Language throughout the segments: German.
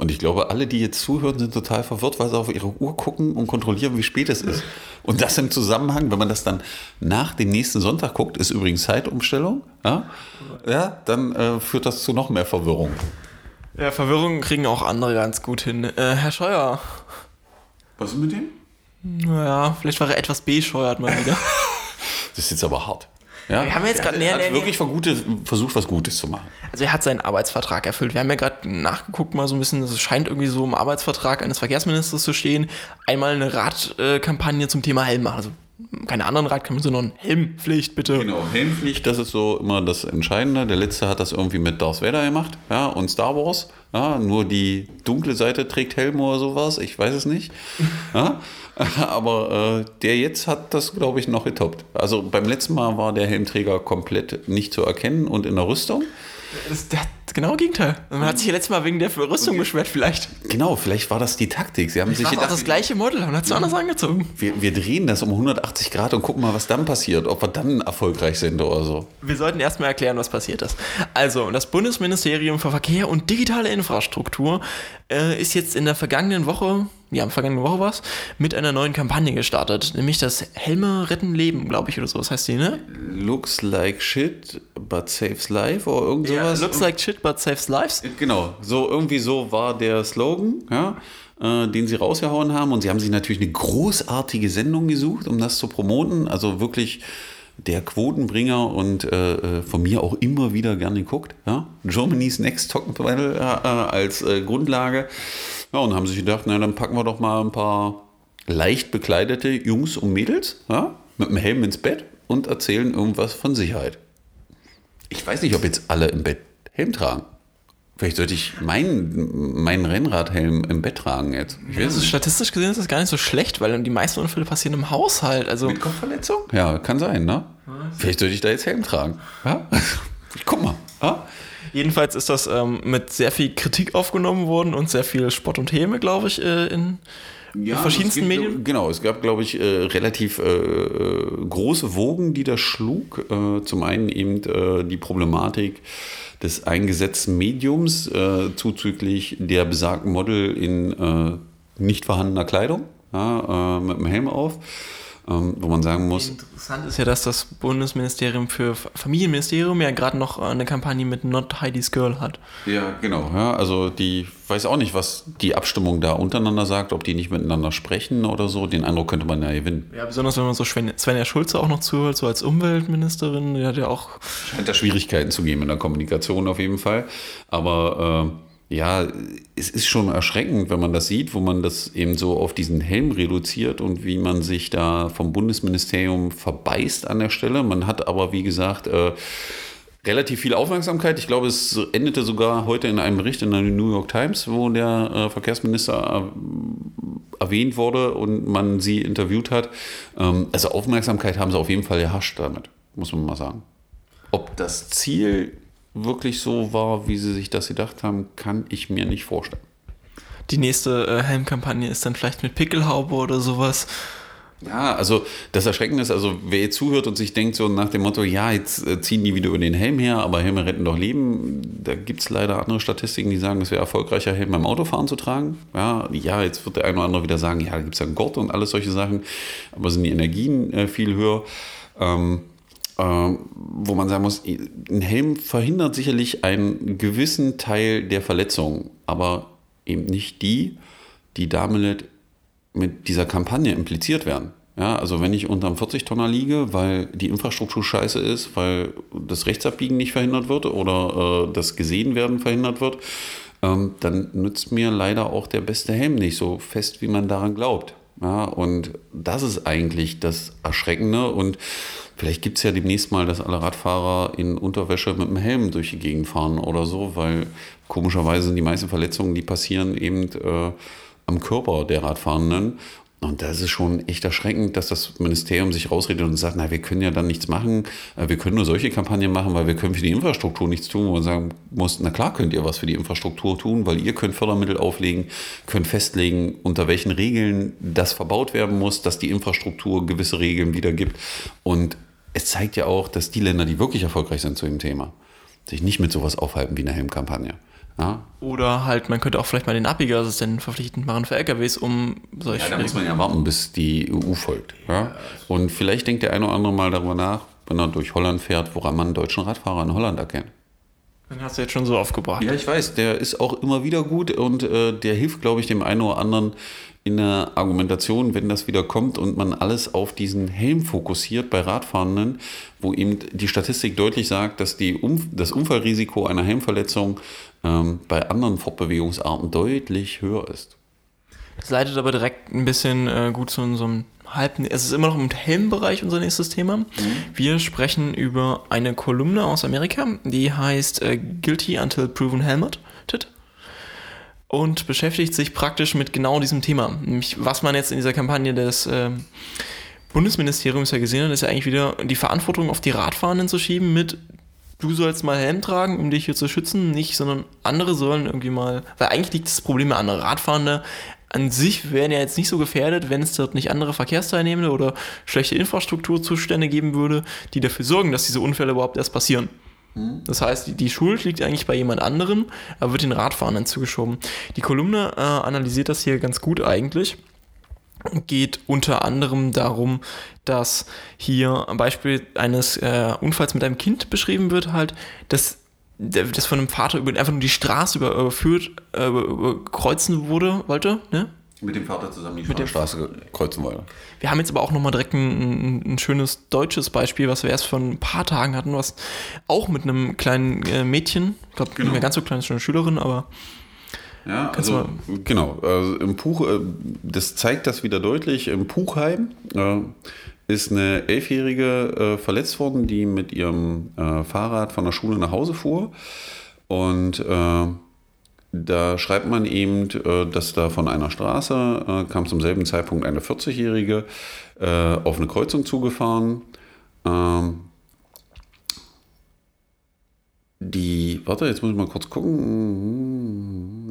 Und ich glaube, alle, die jetzt zuhören, sind total verwirrt, weil sie auf ihre Uhr gucken und kontrollieren, wie spät es ist. Und das im Zusammenhang, wenn man das dann nach dem nächsten Sonntag guckt, ist übrigens Zeitumstellung, ja, ja dann äh, führt das zu noch mehr Verwirrung. Ja, Verwirrung kriegen auch andere ganz gut hin. Äh, Herr Scheuer. Was ist mit dem? Naja, vielleicht war er etwas bescheuert mal wieder. das ist jetzt aber hart. Ja? Wir haben jetzt gerade er hat wirklich versucht, was Gutes zu machen. Also er hat seinen Arbeitsvertrag erfüllt. Wir haben ja gerade nachgeguckt mal so ein bisschen, es scheint irgendwie so im Arbeitsvertrag eines Verkehrsministers zu stehen, einmal eine Radkampagne zum Thema Helm machen. Also keine anderen Radkampagne, sondern Helmpflicht, bitte. Genau, Helmpflicht, das ist so immer das Entscheidende. Der letzte hat das irgendwie mit Darth Vader gemacht, ja, und Star Wars. Ja, nur die dunkle Seite trägt Helm oder sowas, ich weiß es nicht. Ja, aber äh, der jetzt hat das, glaube ich, noch getoppt. Also beim letzten Mal war der Helmträger komplett nicht zu erkennen und in der Rüstung. Das, hat genau Gegenteil. Man hat sich ja letztes Mal wegen der Rüstung beschwert, vielleicht. Genau, vielleicht war das die Taktik. Sie haben sich gedacht, auch das gleiche Model und hat es anders angezogen. Wir, wir, drehen das um 180 Grad und gucken mal, was dann passiert, ob wir dann erfolgreich sind oder so. Wir sollten erstmal erklären, was passiert ist. Also, das Bundesministerium für Verkehr und digitale Infrastruktur äh, ist jetzt in der vergangenen Woche ja, am vergangenen Woche war es, mit einer neuen Kampagne gestartet, nämlich das Helme retten Leben, glaube ich, oder so. Was heißt die, ne? Looks like shit, but saves life oder irgend sowas. Ja, looks like shit, but saves lives. Genau, so irgendwie so war der Slogan, ja, äh, den sie rausgehauen haben. Und sie haben sich natürlich eine großartige Sendung gesucht, um das zu promoten. Also wirklich der Quotenbringer und äh, äh von mir auch immer wieder gerne geguckt. Ja? Germany's Next Top Model äh, als äh, Grundlage. Ja, und haben sich gedacht, na, dann packen wir doch mal ein paar leicht bekleidete Jungs und Mädels ja, mit dem Helm ins Bett und erzählen irgendwas von Sicherheit. Ich weiß nicht, ob jetzt alle im Bett Helm tragen. Vielleicht sollte ich meinen, meinen Rennradhelm im Bett tragen jetzt. Also statistisch gesehen ist das gar nicht so schlecht, weil die meisten Unfälle passieren im Haushalt. Also Mit Kopfverletzung? Ja, kann sein, ne? Vielleicht sollte ich da jetzt Helm tragen. Ja? Ich guck mal. Ja? Jedenfalls ist das ähm, mit sehr viel Kritik aufgenommen worden und sehr viel Spott und Häme, glaube ich, äh, in, ja, verschiedensten gibt, Medien. Genau, es gab, glaube ich, äh, relativ äh, große Wogen, die das schlug. Äh, zum einen eben äh, die Problematik des eingesetzten Mediums äh, zuzüglich der besagten Model in nicht vorhandener Kleidung, ja, mit dem Helm auf wo man sagen muss. Interessant ist ja, dass das Bundesministerium für Familienministerium ja gerade noch eine Kampagne mit Not Heidi's Girl hat. Ja, genau. Ja, also die weiß auch nicht, was die Abstimmung da untereinander sagt, ob die nicht miteinander sprechen oder so. Den Eindruck könnte man ja gewinnen. Ja, besonders wenn man so Svenja Schulze auch noch zuhört, so als Umweltministerin, die hat ja auch. Scheint da Schwierigkeiten zu geben in der Kommunikation auf jeden Fall. Aber äh, ja, es ist schon erschreckend, wenn man das sieht, wo man das eben so auf diesen Helm reduziert und wie man sich da vom Bundesministerium verbeißt an der Stelle. Man hat aber, wie gesagt, äh, relativ viel Aufmerksamkeit. Ich glaube, es endete sogar heute in einem Bericht in der New York Times, wo der äh, Verkehrsminister äh, erwähnt wurde und man sie interviewt hat. Ähm, also Aufmerksamkeit haben sie auf jeden Fall erhascht damit, muss man mal sagen. Ob das Ziel wirklich so war, wie sie sich das gedacht haben, kann ich mir nicht vorstellen. Die nächste äh, Helmkampagne ist dann vielleicht mit Pickelhaube oder sowas. Ja, also das Erschreckende ist, also wer jetzt zuhört und sich denkt so nach dem Motto, ja, jetzt äh, ziehen die wieder über den Helm her, aber Helme retten doch Leben, da gibt es leider andere Statistiken, die sagen, es wäre erfolgreicher, Helm beim Autofahren zu tragen. Ja, ja, jetzt wird der eine oder andere wieder sagen, ja, da gibt es ja einen Gurt und alles solche Sachen, aber sind die Energien äh, viel höher. Ähm, äh, wo man sagen muss, ein Helm verhindert sicherlich einen gewissen Teil der Verletzungen, aber eben nicht die, die damit mit dieser Kampagne impliziert werden. Ja, also wenn ich unter einem 40-Tonner liege, weil die Infrastruktur scheiße ist, weil das Rechtsabbiegen nicht verhindert wird oder äh, das Gesehenwerden verhindert wird, ähm, dann nützt mir leider auch der beste Helm nicht so fest, wie man daran glaubt. Ja, und das ist eigentlich das Erschreckende. Und Vielleicht gibt es ja demnächst mal, dass alle Radfahrer in Unterwäsche mit dem Helm durch die Gegend fahren oder so, weil komischerweise sind die meisten Verletzungen, die passieren eben äh, am Körper der Radfahrenden. Und das ist schon echt erschreckend, dass das Ministerium sich rausredet und sagt, na, wir können ja dann nichts machen, äh, wir können nur solche Kampagnen machen, weil wir können für die Infrastruktur nichts tun, man sagen muss, na klar könnt ihr was für die Infrastruktur tun, weil ihr könnt Fördermittel auflegen, könnt festlegen, unter welchen Regeln das verbaut werden muss, dass die Infrastruktur gewisse Regeln wiedergibt. Und es zeigt ja auch, dass die Länder, die wirklich erfolgreich sind zu dem Thema, sich nicht mit sowas aufhalten wie eine Helmkampagne. Ja, Oder halt, man könnte auch vielleicht mal den Abbiegeassistenten verpflichtend machen für LKWs, um solche. Ja, da muss man ja warten, bis die EU folgt. Ja? Und vielleicht denkt der eine oder andere mal darüber nach, wenn er durch Holland fährt, woran man einen deutschen Radfahrer in Holland erkennt. Den hast du jetzt schon so aufgebracht. Ja, ich weiß, der ist auch immer wieder gut und äh, der hilft, glaube ich, dem einen oder anderen in der Argumentation, wenn das wieder kommt und man alles auf diesen Helm fokussiert bei Radfahrenden, wo eben die Statistik deutlich sagt, dass die um das Unfallrisiko einer Helmverletzung ähm, bei anderen Fortbewegungsarten deutlich höher ist. Das leitet aber direkt ein bisschen äh, gut zu unserem halben. Es ist immer noch im Helmbereich unser nächstes Thema. Wir sprechen über eine Kolumne aus Amerika, die heißt äh, Guilty Until Proven Helmeted und beschäftigt sich praktisch mit genau diesem Thema. Nämlich, was man jetzt in dieser Kampagne des äh, Bundesministeriums ja gesehen hat, ist ja eigentlich wieder die Verantwortung auf die Radfahrenden zu schieben mit du sollst mal Helm tragen, um dich hier zu schützen, nicht, sondern andere sollen irgendwie mal, weil eigentlich liegt das Problem bei anderen Radfahrende an sich wären ja jetzt nicht so gefährdet, wenn es dort nicht andere Verkehrsteilnehmende oder schlechte Infrastrukturzustände geben würde, die dafür sorgen, dass diese Unfälle überhaupt erst passieren. Das heißt, die, die Schuld liegt eigentlich bei jemand anderem, aber wird den Radfahrenden zugeschoben. Die Kolumne äh, analysiert das hier ganz gut eigentlich. Geht unter anderem darum, dass hier am Beispiel eines äh, Unfalls mit einem Kind beschrieben wird, halt, dass das von einem Vater über, einfach nur die Straße über, überführt, äh, überkreuzen wurde, wollte, ne? Mit dem Vater zusammen die dem- Straße kreuzen wollte. Wir haben jetzt aber auch nochmal direkt ein, ein, ein schönes deutsches Beispiel, was wir erst vor ein paar Tagen hatten, was auch mit einem kleinen äh, Mädchen, ich glaube Genau. nicht mehr ganz so klein, ist schon eine Schülerin, aber Ja, Kannst also, genau. Also im Puch, äh, das zeigt das wieder deutlich. Im Puchheim äh, ist eine Elfjährige äh, verletzt worden, die mit ihrem äh, Fahrrad von der Schule nach Hause fuhr. Und äh, da schreibt man eben, dass da von einer Straße kam zum selben Zeitpunkt eine 40-Jährige äh, auf eine Kreuzung zugefahren. Ähm, die, warte, jetzt muss ich mal kurz gucken.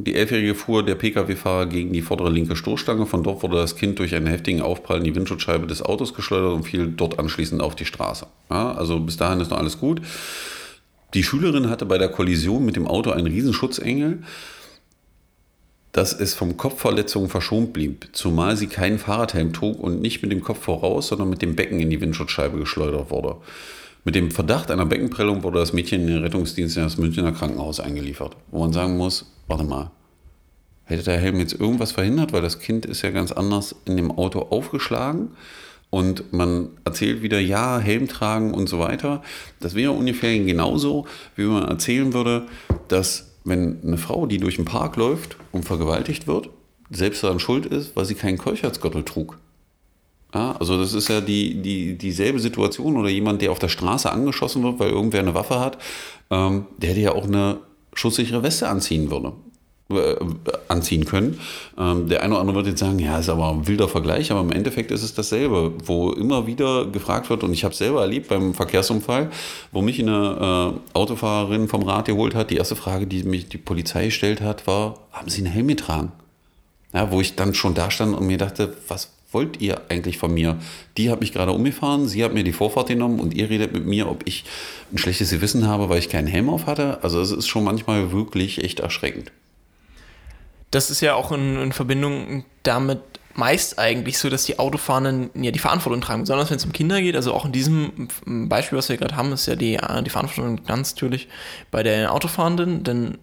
Die Elfjährige fuhr der Pkw-Fahrer gegen die vordere linke Stoßstange. Von dort wurde das Kind durch einen heftigen Aufprall in die Windschutzscheibe des Autos geschleudert und fiel dort anschließend auf die Straße. Ja, also bis dahin ist noch alles gut. Die Schülerin hatte bei der Kollision mit dem Auto einen Riesenschutzengel, dass es vom Kopfverletzungen verschont blieb, zumal sie keinen Fahrradhelm trug und nicht mit dem Kopf voraus, sondern mit dem Becken in die Windschutzscheibe geschleudert wurde. Mit dem Verdacht einer Beckenprellung wurde das Mädchen in den Rettungsdienst in das Münchner Krankenhaus eingeliefert, wo man sagen muss, warte mal, hätte der Helm jetzt irgendwas verhindert, weil das Kind ist ja ganz anders in dem Auto aufgeschlagen und man erzählt wieder, ja, Helm tragen und so weiter. Das wäre ungefähr genauso, wie man erzählen würde, dass wenn eine Frau, die durch den Park läuft und vergewaltigt wird, selbst daran schuld ist, weil sie keinen Keuchheitsgürtel trug. Ja, also das ist ja die, die, dieselbe Situation oder jemand, der auf der Straße angeschossen wird, weil irgendwer eine Waffe hat, ähm, der hätte ja auch eine schusssichere Weste anziehen würde. Äh, anziehen können. Ähm, der eine oder andere wird jetzt sagen, ja, ist aber ein wilder Vergleich, aber im Endeffekt ist es dasselbe, wo immer wieder gefragt wird, und ich habe es selber erlebt beim Verkehrsunfall, wo mich eine äh, Autofahrerin vom Rad geholt hat, die erste Frage, die mich die Polizei gestellt hat, war, haben Sie einen Helm getragen? Ja, wo ich dann schon da stand und mir dachte, was wollt ihr eigentlich von mir? Die hat mich gerade umgefahren, sie hat mir die Vorfahrt genommen und ihr redet mit mir, ob ich ein schlechtes Gewissen habe, weil ich keinen Helm auf hatte. Also es ist schon manchmal wirklich echt erschreckend. Das ist ja auch in, in Verbindung damit meist eigentlich so, dass die Autofahrenden ja die Verantwortung tragen, besonders wenn es um Kinder geht. Also auch in diesem Beispiel, was wir gerade haben, ist ja die, äh, die Verantwortung ganz natürlich bei der Autofahrenden, denn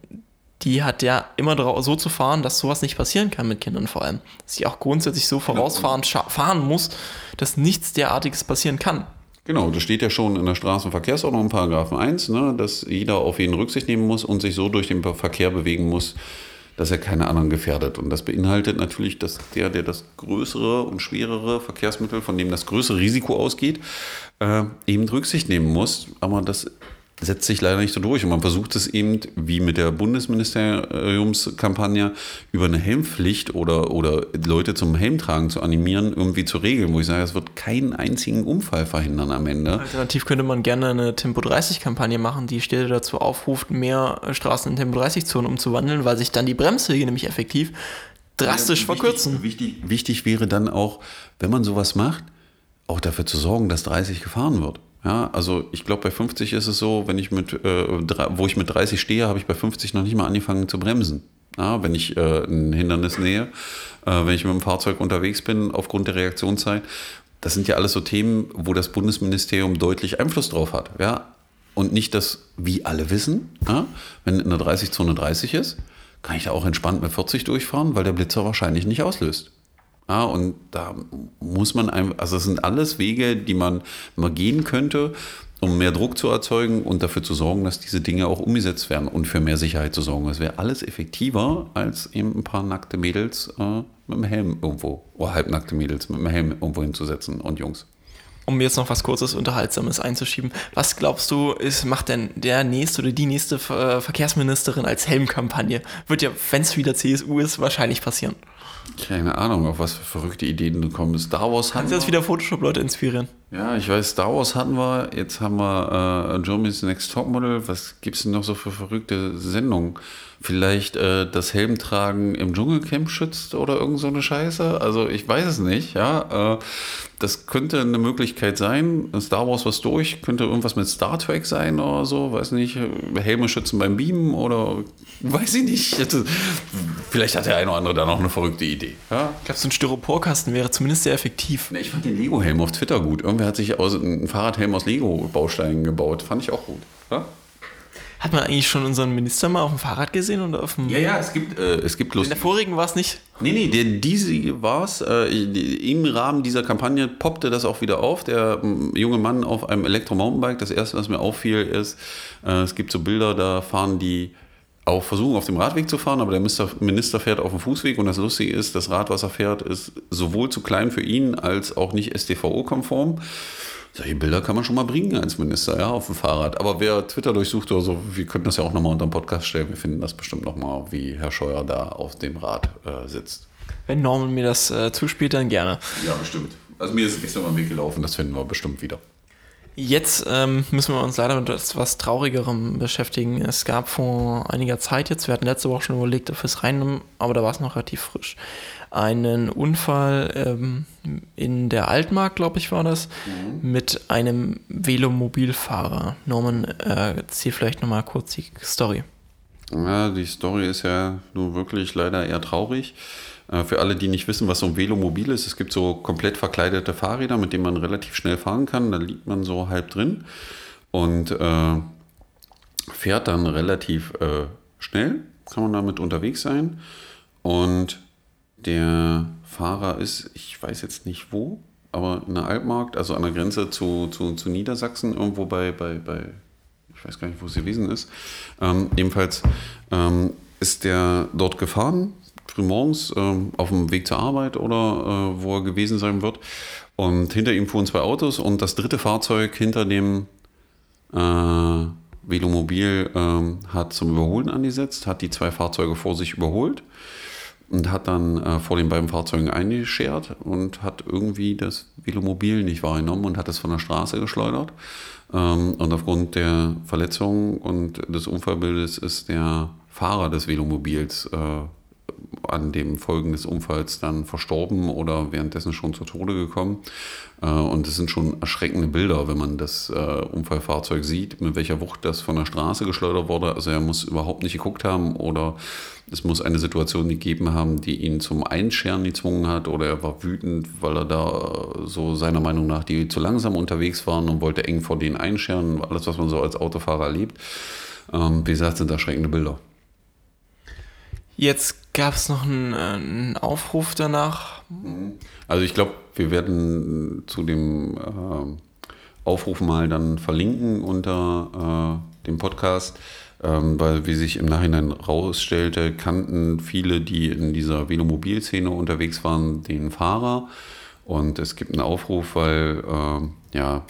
die hat ja immer so zu fahren, dass sowas nicht passieren kann mit Kindern vor allem. Dass sie auch grundsätzlich so vorausfahrend scha- fahren muss, dass nichts derartiges passieren kann. Genau, das steht ja schon in der Straßenverkehrsordnung in Paragraphen 1, ne, dass jeder auf jeden Rücksicht nehmen muss und sich so durch den Verkehr bewegen muss, dass er keine anderen gefährdet. Und das beinhaltet natürlich, dass der, der das größere und schwerere Verkehrsmittel, von dem das größere Risiko ausgeht, äh, eben Rücksicht nehmen muss. Aber das setzt sich leider nicht so durch. Und man versucht es eben, wie mit der Bundesministeriumskampagne, über eine Helmpflicht oder, oder Leute zum Helmtragen zu animieren, irgendwie zu regeln, wo ich sage, es wird keinen einzigen Unfall verhindern am Ende. Alternativ könnte man gerne eine Tempo 30 Kampagne machen, die Städte dazu aufruft, mehr Straßen in Tempo 30 Zonen umzuwandeln, weil sich dann die Bremswege nämlich effektiv drastisch verkürzen. Wichtig, wichtig wäre dann auch, wenn man sowas macht, auch dafür zu sorgen, dass 30 gefahren wird. Ja, also ich glaube, bei 50 ist es so, wenn ich mit, äh, wo ich mit 30 stehe, habe ich bei 50 noch nicht mal angefangen zu bremsen. Ja, wenn ich äh, ein Hindernis nähe, äh, wenn ich mit dem Fahrzeug unterwegs bin, aufgrund der Reaktionszeit. Das sind ja alles so Themen, wo das Bundesministerium deutlich Einfluss drauf hat. Ja? Und nicht das, wie alle wissen, ja? wenn in der 30-Zone 30 ist, kann ich da auch entspannt mit 40 durchfahren, weil der Blitzer wahrscheinlich nicht auslöst. Ja, und da muss man einfach, also das sind alles Wege, die man mal gehen könnte, um mehr Druck zu erzeugen und dafür zu sorgen, dass diese Dinge auch umgesetzt werden und für mehr Sicherheit zu sorgen. Das wäre alles effektiver, als eben ein paar nackte Mädels äh, mit dem Helm irgendwo, oder halbnackte Mädels mit dem Helm irgendwo hinzusetzen und Jungs. Um jetzt noch was kurzes Unterhaltsames einzuschieben. Was glaubst du, ist, macht denn der nächste oder die nächste Ver Verkehrsministerin als Helmkampagne? Wird ja, wenn es wieder CSU ist, wahrscheinlich passieren. Keine Ahnung, auf was für verrückte Ideen du kommst. Star Wars Kannst du jetzt wieder Photoshop-Leute inspirieren? Ja, ich weiß, Star Wars hatten wir, jetzt haben wir äh, Germany's Next Topmodel. Was gibt es denn noch so für verrückte Sendungen? Vielleicht äh, das Helmtragen im Dschungelcamp schützt oder irgend so eine Scheiße? Also ich weiß es nicht, ja. Äh, das könnte eine Möglichkeit sein. Star Wars was durch, könnte irgendwas mit Star Trek sein oder so, weiß nicht. Helme schützen beim Beamen oder weiß ich nicht. Vielleicht hat der eine oder andere da noch eine verrückte Idee. Ja? Ich glaube, so ein Styroporkasten wäre zumindest sehr effektiv. Ich fand den Lego-Helm auf Twitter gut. Irgendwer hat sich aus, einen Fahrradhelm aus Lego-Bausteinen gebaut. Fand ich auch gut. Ja? Hat man eigentlich schon unseren Minister mal auf dem Fahrrad gesehen oder auf dem. Ja, ja, es gibt, äh, es gibt Lust. In der vorigen war es nicht? Nee, nee, der, diese war es. Äh, Im Rahmen dieser Kampagne poppte das auch wieder auf. Der äh, junge Mann auf einem Elektro-Mountainbike. Das erste, was mir auffiel, ist, äh, es gibt so Bilder, da fahren die auch versuchen, auf dem Radweg zu fahren, aber der Minister fährt auf dem Fußweg und das Lustige ist, das Rad, was er fährt, ist sowohl zu klein für ihn als auch nicht STVO-konform. Solche Bilder kann man schon mal bringen als Minister, ja, auf dem Fahrrad. Aber wer Twitter durchsucht oder so, wir könnten das ja auch nochmal unter dem Podcast stellen. Wir finden das bestimmt nochmal, wie Herr Scheuer da auf dem Rad äh, sitzt. Wenn Norman mir das äh, zuspielt, dann gerne. Ja, bestimmt. Also mir ist es gestern mal Weg gelaufen, das finden wir bestimmt wieder. Jetzt ähm, müssen wir uns leider mit etwas Traurigerem beschäftigen. Es gab vor einiger Zeit jetzt, wir hatten letzte Woche schon überlegt, ob wir es reinnehmen, aber da war es noch relativ frisch einen Unfall ähm, in der Altmark, glaube ich, war das, mhm. mit einem Velomobilfahrer. Norman, äh, erzähl vielleicht nochmal kurz die Story. Ja, die Story ist ja nun wirklich leider eher traurig. Äh, für alle, die nicht wissen, was so ein Velomobil ist, es gibt so komplett verkleidete Fahrräder, mit denen man relativ schnell fahren kann. Da liegt man so halb drin und äh, fährt dann relativ äh, schnell, kann man damit unterwegs sein. Und der Fahrer ist, ich weiß jetzt nicht wo, aber in der Altmarkt, also an der Grenze zu, zu, zu Niedersachsen, irgendwo bei, bei, bei, ich weiß gar nicht, wo es gewesen ist. Ähm, ebenfalls ähm, ist der dort gefahren, frühmorgens ähm, auf dem Weg zur Arbeit oder äh, wo er gewesen sein wird. Und hinter ihm fuhren zwei Autos und das dritte Fahrzeug hinter dem äh, Velomobil äh, hat zum Überholen angesetzt, hat die zwei Fahrzeuge vor sich überholt und hat dann äh, vor den beiden Fahrzeugen eingeschert und hat irgendwie das Velomobil nicht wahrgenommen und hat es von der Straße geschleudert. Ähm, und aufgrund der Verletzung und des Unfallbildes ist der Fahrer des Velomobils äh, an dem Folgen des Unfalls dann verstorben oder währenddessen schon zu Tode gekommen. Äh, und es sind schon erschreckende Bilder, wenn man das äh, Unfallfahrzeug sieht, mit welcher Wucht das von der Straße geschleudert wurde. Also er muss überhaupt nicht geguckt haben oder es muss eine Situation gegeben haben, die ihn zum Einscheren gezwungen hat oder er war wütend, weil er da äh, so seiner Meinung nach die zu langsam unterwegs waren und wollte eng vor denen einscheren. Alles, was man so als Autofahrer erlebt. Ähm, wie gesagt, sind erschreckende Bilder. Jetzt gab es noch einen, äh, einen, Aufruf danach. Also ich glaube, wir werden zu dem äh, Aufruf mal dann verlinken unter äh, dem Podcast, ähm, weil wie sich im Nachhinein rausstellte, kannten viele, die in dieser Velomobilszene unterwegs waren, den Fahrer. Und es gibt einen Aufruf, weil äh, ja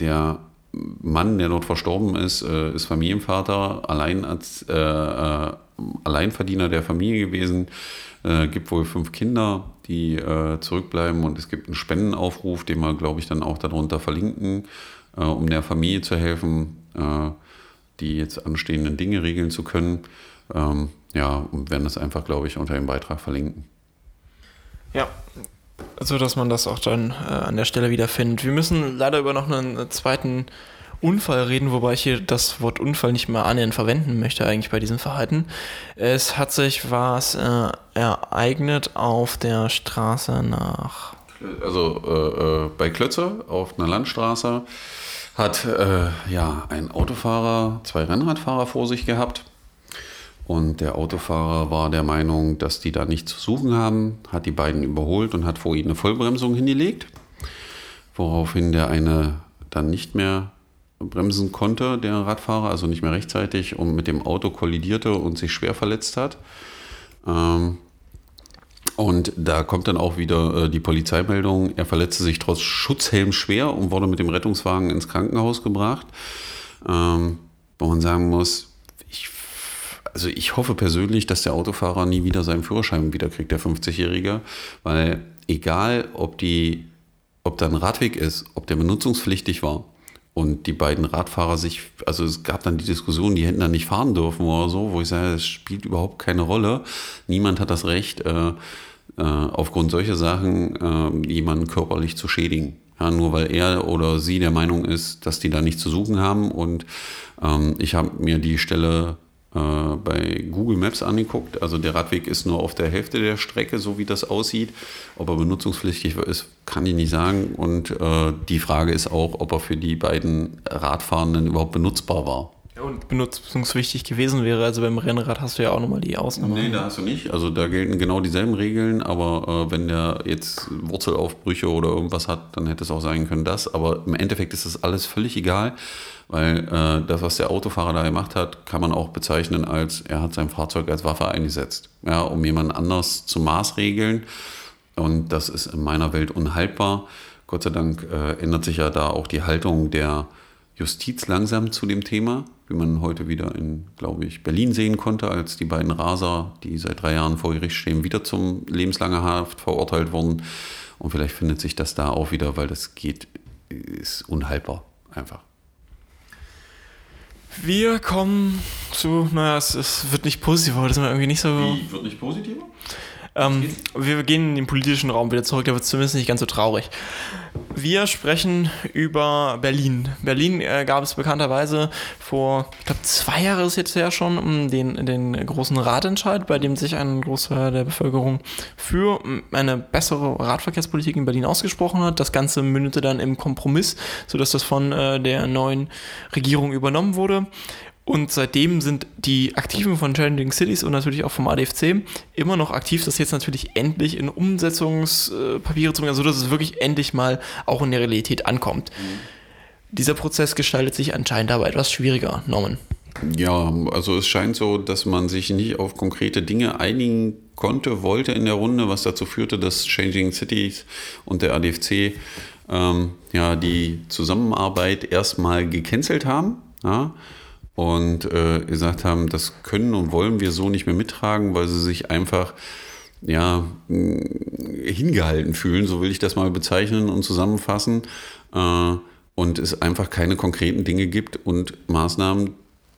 der Mann, der dort verstorben ist, äh, ist Familienvater, allein als äh Alleinverdiener der Familie gewesen. Äh, gibt wohl fünf Kinder, die äh, zurückbleiben und es gibt einen Spendenaufruf, den wir, glaube ich, dann auch darunter verlinken, äh, um der Familie zu helfen, äh, die jetzt anstehenden Dinge regeln zu können. Ähm, ja, und werden das einfach, glaube ich, unter dem Beitrag verlinken. Ja, so dass man das auch dann äh, an der Stelle wieder findet. Wir müssen leider über noch einen zweiten Unfall reden, wobei ich hier das Wort Unfall nicht mehr annähernd verwenden möchte eigentlich bei diesem Verhalten. Es hat sich was äh, ereignet auf der Straße nach... Also äh, äh, bei Klötze auf einer Landstraße hat äh, ja ein Autofahrer zwei Rennradfahrer vor sich gehabt. Und der Autofahrer war der Meinung, dass die da nichts zu suchen haben, hat die beiden überholt und hat vor ihnen eine Vollbremsung hingelegt, woraufhin der eine dann nicht mehr bremsen konnte, der Radfahrer, also nicht mehr rechtzeitig und mit dem Auto kollidierte und sich schwer verletzt hat. Ähm, und da kommt dann auch wieder äh, die Polizeimeldung, er verletzte sich trotz Schutzhelm schwer und wurde mit dem Rettungswagen ins Krankenhaus gebracht. Ähm, wo man sagen muss, ich, also ich hoffe persönlich, dass der Autofahrer nie wieder seinen Führerschein wiederkriegt, der 50-Jährige, weil egal, ob die, ob da ein Radweg ist, ob der benutzungspflichtig war, und die beiden Radfahrer sich, also es gab dann die Diskussion, die hätten da nicht fahren dürfen oder so, wo ich sage, es spielt überhaupt keine Rolle. Niemand hat das Recht, äh, äh, aufgrund solcher Sachen äh, jemanden körperlich zu schädigen. Ja, nur weil er oder sie der Meinung ist, dass die da nichts zu suchen haben. Und ähm, ich habe mir die Stelle äh, bei Google Maps angeguckt. Also der Radweg ist nur auf der Hälfte der Strecke, so wie das aussieht. Ob er benutzungspflichtig ist, kann ich nicht sagen. Und äh, die Frage ist auch, ob er für die beiden Radfahrenden überhaupt benutzbar war. Und benutzungswichtig gewesen wäre, also beim Rennrad hast du ja auch nochmal die Ausnahme. Nee, da hast du nicht. Also da gelten genau dieselben Regeln, aber äh, wenn der jetzt Wurzelaufbrüche oder irgendwas hat, dann hätte es auch sein können, das. Aber im Endeffekt ist das alles völlig egal. Weil äh, das, was der Autofahrer da gemacht hat, kann man auch bezeichnen als, er hat sein Fahrzeug als Waffe eingesetzt, ja, um jemand anders zu maßregeln. Und das ist in meiner Welt unhaltbar. Gott sei Dank äh, ändert sich ja da auch die Haltung der Justiz langsam zu dem Thema, wie man heute wieder in, glaube ich, Berlin sehen konnte, als die beiden Raser, die seit drei Jahren vor Gericht stehen, wieder zum lebenslanger Haft verurteilt wurden. Und vielleicht findet sich das da auch wieder, weil das geht, ist unhaltbar einfach. Wir kommen zu, naja, es, es wird nicht positiver, das ist irgendwie nicht so. Wie wird nicht positiver? Ähm, wir gehen in den politischen Raum wieder zurück, da wird es zumindest nicht ganz so traurig. Wir sprechen über Berlin. Berlin äh, gab es bekannterweise vor, ich glaube, zwei Jahren ist jetzt ja schon, den, den großen Ratentscheid, bei dem sich ein Großteil der Bevölkerung für eine bessere Radverkehrspolitik in Berlin ausgesprochen hat. Das Ganze mündete dann im Kompromiss, sodass das von äh, der neuen Regierung übernommen wurde. Und seitdem sind die Aktiven von Challenging Cities und natürlich auch vom ADFC immer noch aktiv, das jetzt natürlich endlich in Umsetzungspapiere zu bringen, sodass es wirklich endlich mal auch in der Realität ankommt. Mhm. Dieser Prozess gestaltet sich anscheinend aber etwas schwieriger, Norman. Ja, also es scheint so, dass man sich nicht auf konkrete Dinge einigen konnte, wollte in der Runde, was dazu führte, dass Changing Cities und der ADFC ähm, ja die Zusammenarbeit erstmal gecancelt haben. Ja und äh, gesagt haben, das können und wollen wir so nicht mehr mittragen, weil sie sich einfach ja, hingehalten fühlen, so will ich das mal bezeichnen und zusammenfassen. Äh, und es einfach keine konkreten Dinge gibt und Maßnahmen,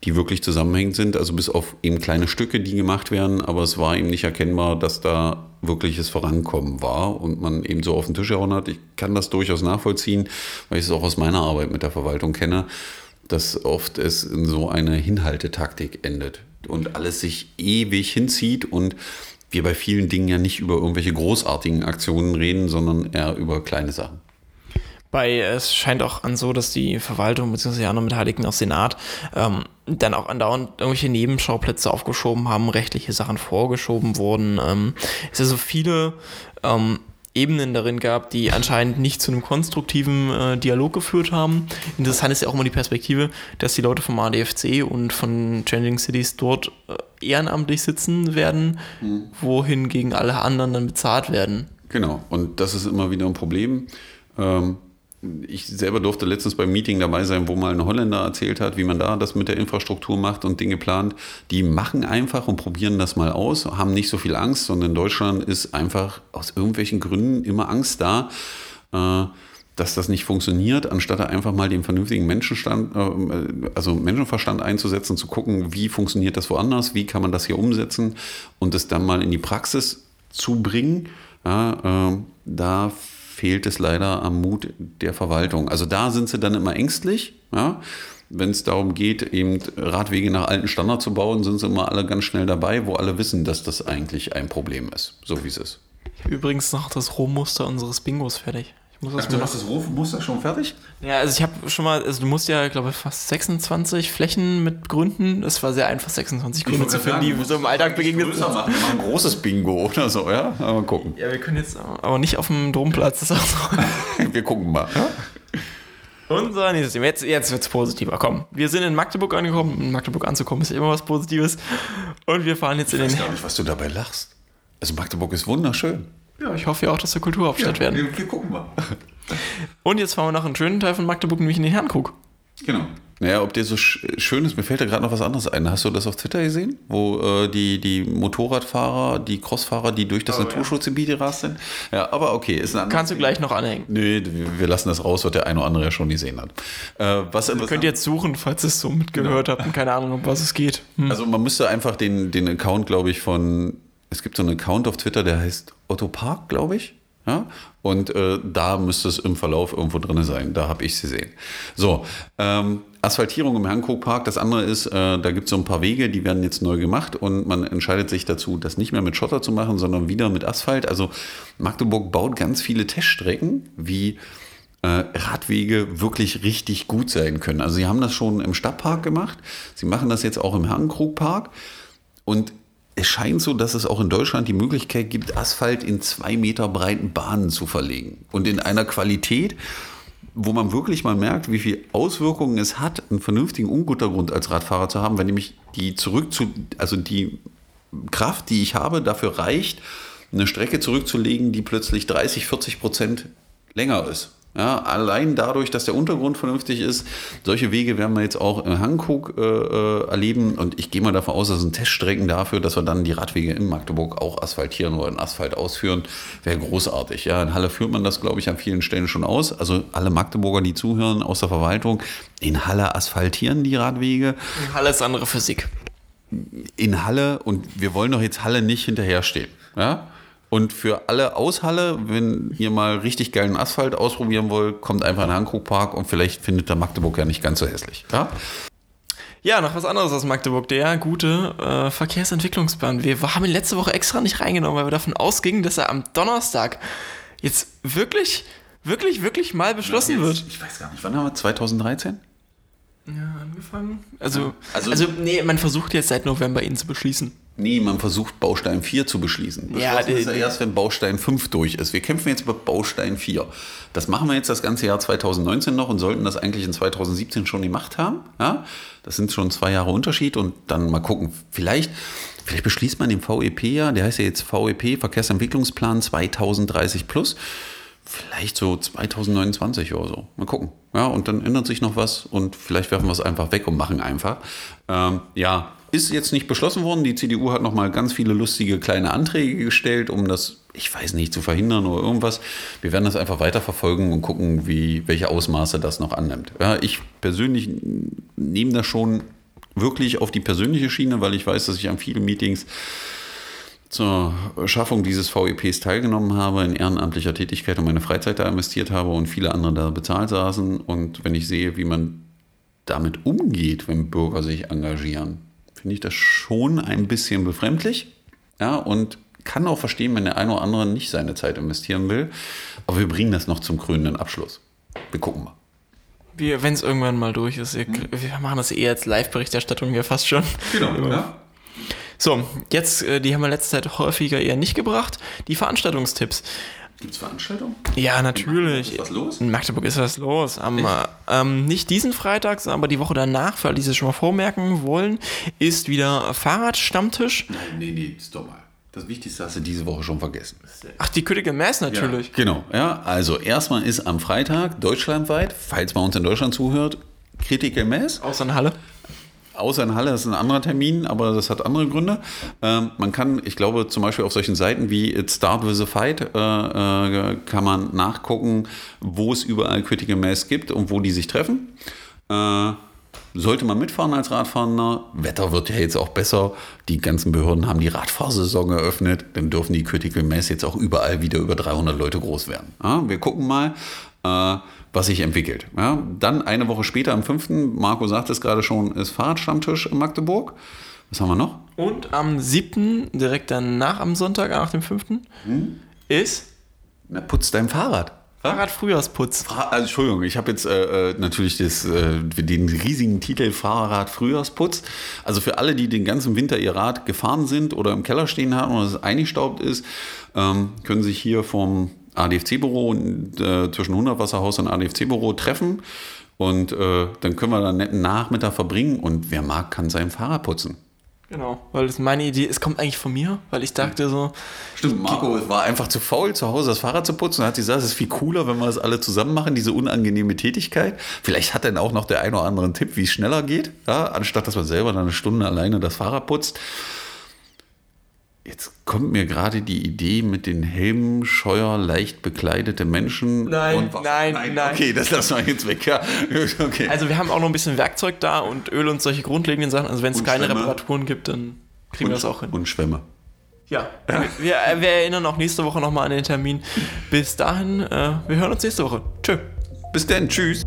die wirklich zusammenhängend sind, also bis auf eben kleine Stücke, die gemacht werden, aber es war eben nicht erkennbar, dass da wirkliches Vorankommen war und man eben so auf den Tisch gehauen hat. Ich kann das durchaus nachvollziehen, weil ich es auch aus meiner Arbeit mit der Verwaltung kenne dass oft es in so eine Hinhaltetaktik endet und alles sich ewig hinzieht und wir bei vielen Dingen ja nicht über irgendwelche großartigen Aktionen reden, sondern eher über kleine Sachen. Bei, es scheint auch an so, dass die Verwaltung bzw. die anderen Beteiligten aus Senat ähm, dann auch andauernd irgendwelche Nebenschauplätze aufgeschoben haben, rechtliche Sachen vorgeschoben wurden. Ähm, es ist also viele ähm, Ebenen darin gab, die anscheinend nicht zu einem konstruktiven äh, Dialog geführt haben. Interessant ist ja auch immer die Perspektive, dass die Leute vom ADFC und von Changing Cities dort äh, ehrenamtlich sitzen werden, mhm. wohingegen alle anderen dann bezahlt werden. Genau, und das ist immer wieder ein Problem. Ähm, ich selber durfte letztens beim Meeting dabei sein, wo mal ein Holländer erzählt hat, wie man da das mit der Infrastruktur macht und Dinge plant. Die machen einfach und probieren das mal aus, haben nicht so viel Angst, sondern in Deutschland ist einfach aus irgendwelchen Gründen immer Angst da, äh, dass das nicht funktioniert, anstatt einfach mal den vernünftigen Menschenstand, äh, also Menschenverstand einzusetzen, zu gucken, wie funktioniert das woanders, wie kann man das hier umsetzen und es dann mal in die Praxis zu bringen Ja, äh, da fehlt es leider am Mut der Verwaltung. Also da sind sie dann immer ängstlich. Ja? Wenn es darum geht, eben Radwege nach alten Standard zu bauen, sind sie immer alle ganz schnell dabei, wo alle wissen, dass das eigentlich ein Problem ist, so wie es ist. Übrigens noch das Rohmuster unseres Bingos fertig. Das du hast das Rufmuster schon fertig? Ja, also ich habe schon mal, also du musst ja, glaube ich, fast 26 Flächen mit Gründen. Es war sehr einfach, 26 Gründe zu finden, die so im Alltag begegnet sind. Machen. Ein großes Bingo oder so, ja? Mal gucken. Ja, wir können jetzt aber nicht auf dem Domplatz. Das ist auch so. wir gucken mal. Ja? Unser nächstes Thema. Jetzt, jetzt wird es positiver. Komm, wir sind in Magdeburg angekommen. In Magdeburg anzukommen ist immer was Positives. Und wir fahren jetzt ich in den. Ich weiß gar nicht, was du dabei lachst. Also Magdeburg ist wunderschön. Ja, ich hoffe ja auch, dass wir Kulturhauptstadt ja, werden. Wir, wir gucken mal. Und jetzt fahren wir nach einem schönen Teil von Magdeburg, nämlich in den Herrenkrug. Genau. Naja, ob der so schön ist, mir fällt da gerade noch was anderes ein. Hast du das auf Twitter gesehen? Wo äh, die, die Motorradfahrer, die Crossfahrer, die durch das oh, Naturschutzgebiet ja. gerast sind? Ja, aber okay. Ist ein Kannst du gleich noch anhängen. Nee, wir lassen das raus, was der eine oder andere ja schon gesehen hat. Äh, was, also, könnt ihr jetzt suchen, falls ihr es so mitgehört genau. habt und keine Ahnung, um was es geht. Hm. Also man müsste einfach den, den Account, glaube ich, von, es gibt so einen Account auf Twitter, der heißt Otto Park, glaube ich. Ja? Und äh, da müsste es im Verlauf irgendwo drin sein. Da habe ich sie gesehen. So, ähm, Asphaltierung im Hankook-Park. Das andere ist, äh, da gibt es so ein paar Wege, die werden jetzt neu gemacht und man entscheidet sich dazu, das nicht mehr mit Schotter zu machen, sondern wieder mit Asphalt. Also Magdeburg baut ganz viele Teststrecken, wie äh, Radwege wirklich richtig gut sein können. Also sie haben das schon im Stadtpark gemacht. Sie machen das jetzt auch im Hankook-Park. Und es scheint so, dass es auch in Deutschland die Möglichkeit gibt, Asphalt in zwei Meter breiten Bahnen zu verlegen. Und in einer Qualität, wo man wirklich mal merkt, wie viel Auswirkungen es hat, einen vernünftigen Unguttergrund als Radfahrer zu haben, wenn nämlich die zurück zu, also die Kraft, die ich habe, dafür reicht, eine Strecke zurückzulegen, die plötzlich 30, 40 Prozent länger ist. Ja, allein dadurch, dass der Untergrund vernünftig ist, solche Wege werden wir jetzt auch in Hankook äh, äh, erleben. Und ich gehe mal davon aus, das sind Teststrecken dafür, dass wir dann die Radwege in Magdeburg auch asphaltieren oder in Asphalt ausführen. Wäre großartig. Ja, in Halle führt man das, glaube ich, an vielen Stellen schon aus. Also alle Magdeburger, die zuhören aus der Verwaltung, in Halle asphaltieren die Radwege. In Halle ist andere Physik. In Halle, und wir wollen doch jetzt Halle nicht hinterherstehen. Ja? Und für alle aus Halle, wenn ihr mal richtig geilen Asphalt ausprobieren wollt, kommt einfach in den Hankook-Park und vielleicht findet der Magdeburg ja nicht ganz so hässlich. Ja? Ja, noch was anderes aus Magdeburg. Der gute äh, Verkehrsentwicklungsplan. Wir haben ihn letzte Woche extra nicht reingenommen, weil wir davon ausgingen, dass er am Donnerstag jetzt wirklich, wirklich, wirklich mal beschlossen ja, jetzt, wird. Ich weiß gar nicht, wann haben wir? 2013? Ja, angefangen. Also, also, also, nee, man versucht jetzt seit November ihn zu beschließen. Nee, man versucht Baustein 4 zu beschließen. Ja, das ist ja erst, wenn Baustein 5 durch ist. Wir kämpfen jetzt bei Baustein 4. Das machen wir jetzt das ganze Jahr 2019 noch und sollten das eigentlich in 2017 schon gemacht haben. Ja? Das sind schon zwei Jahre Unterschied und dann mal gucken. Vielleicht, vielleicht beschließt man den VEP ja, der heißt ja jetzt VEP, Verkehrsentwicklungsplan 2030 plus. Vielleicht so 2029 oder so. Mal gucken. Ja, und dann ändert sich noch was und vielleicht werfen wir es einfach weg und machen einfach. Ähm, ja, ist jetzt nicht beschlossen worden. Die CDU hat noch mal ganz viele lustige kleine Anträge gestellt, um das, ich weiß nicht, zu verhindern oder irgendwas. Wir werden das einfach weiterverfolgen und gucken, wie, welche Ausmaße das noch annimmt. Ja, ich persönlich nehme das schon wirklich auf die persönliche Schiene, weil ich weiß, dass ich an vielen Meetings zur Schaffung dieses VEPs teilgenommen habe, in ehrenamtlicher Tätigkeit und meine Freizeit da investiert habe und viele andere da bezahlt saßen. Und wenn ich sehe, wie man damit umgeht, wenn Bürger sich engagieren, finde ich das schon ein bisschen befremdlich. Ja, und kann auch verstehen, wenn der eine oder andere nicht seine Zeit investieren will. Aber wir bringen das noch zum krönenden Abschluss. Wir gucken mal. Wenn es irgendwann mal durch ist, wir, hm. wir machen das eher als Live-Berichterstattung hier fast schon. Genau, ja. So, jetzt, äh, die haben wir letzte Zeit häufiger eher nicht gebracht. Die Veranstaltungstipps. Gibt es Veranstaltungen? Ja, natürlich. Ist was los? In Magdeburg ist was los. Am, äh, ähm, nicht diesen Freitag, aber die Woche danach, für alle, die sich schon mal vormerken wollen, ist wieder Fahrradstammtisch. Nein, nee, nee, stopp mal. Das Wichtigste hast du diese Woche schon vergessen. Ach, die Critical Mass natürlich. Ja, genau, ja. Also erstmal ist am Freitag deutschlandweit, falls man uns in Deutschland zuhört, Critical Mass. Außer in Halle außer in Halle, ist ein anderer Termin, aber das hat andere Gründe. Ähm, man kann, ich glaube, zum Beispiel auf solchen Seiten wie It Start With a Fight äh, äh, kann man nachgucken, wo es überall Critical Mass gibt und wo die sich treffen. Äh, sollte man mitfahren als Radfahrender. Wetter wird ja jetzt auch besser. Die ganzen Behörden haben die Radfahrsaison eröffnet. Dann dürfen die Critical Mass jetzt auch überall wieder über 300 Leute groß werden. Ja, wir gucken mal, äh, was sich entwickelt. Ja, dann eine Woche später, am 5., Marco sagt es gerade schon, ist Fahrradstammtisch in Magdeburg. Was haben wir noch? Und am 7., direkt danach am Sonntag, nach dem 5., Hm? ist Na, putz dein Fahrrad. Fahrradfrühjahrsputz. Also, Entschuldigung, ich habe jetzt äh, äh, natürlich das, äh, den riesigen Titel Fahrrad Frühjahrsputz. Also für alle, die den ganzen Winter ihr Rad gefahren sind oder im Keller stehen haben oder es eingestaubt ist, ähm, können sich hier vom ADFC-Büro äh, zwischen Hundertwasserhaus und ADFC-Büro treffen. Und äh, dann können wir da einen netten Nachmittag verbringen und wer mag, kann sein Fahrrad putzen. Genau, weil das meine Idee, es kommt eigentlich von mir, weil ich dachte so, Stimmt, Marco war einfach zu faul, zu Hause das Fahrrad zu putzen. Und hat gesagt, es ist viel cooler, wenn wir das alle zusammen machen, diese unangenehme Tätigkeit. Vielleicht hat dann auch noch der ein oder andere Tipp, wie es schneller geht, ja, anstatt dass man selber dann eine Stunde alleine das Fahrrad putzt. Jetzt kommt mir gerade die Idee mit den Helmen, scheuer, leicht bekleidete Menschen. Nein, Waffen. nein, nein. Okay, das lassen wir jetzt weg. Ja, okay. also wir haben auch noch ein bisschen Werkzeug da und Öl und solche grundlegenden Sachen. Also wenn es Und keine Schwämme. Reparaturen gibt, dann kriegen wir das auch hin. Und Schwämme. Ja, wir, wir erinnern auch nächste Woche nochmal an den Termin. Bis dahin, äh, wir hören uns nächste Woche. Tschö. Bis dann, tschüss.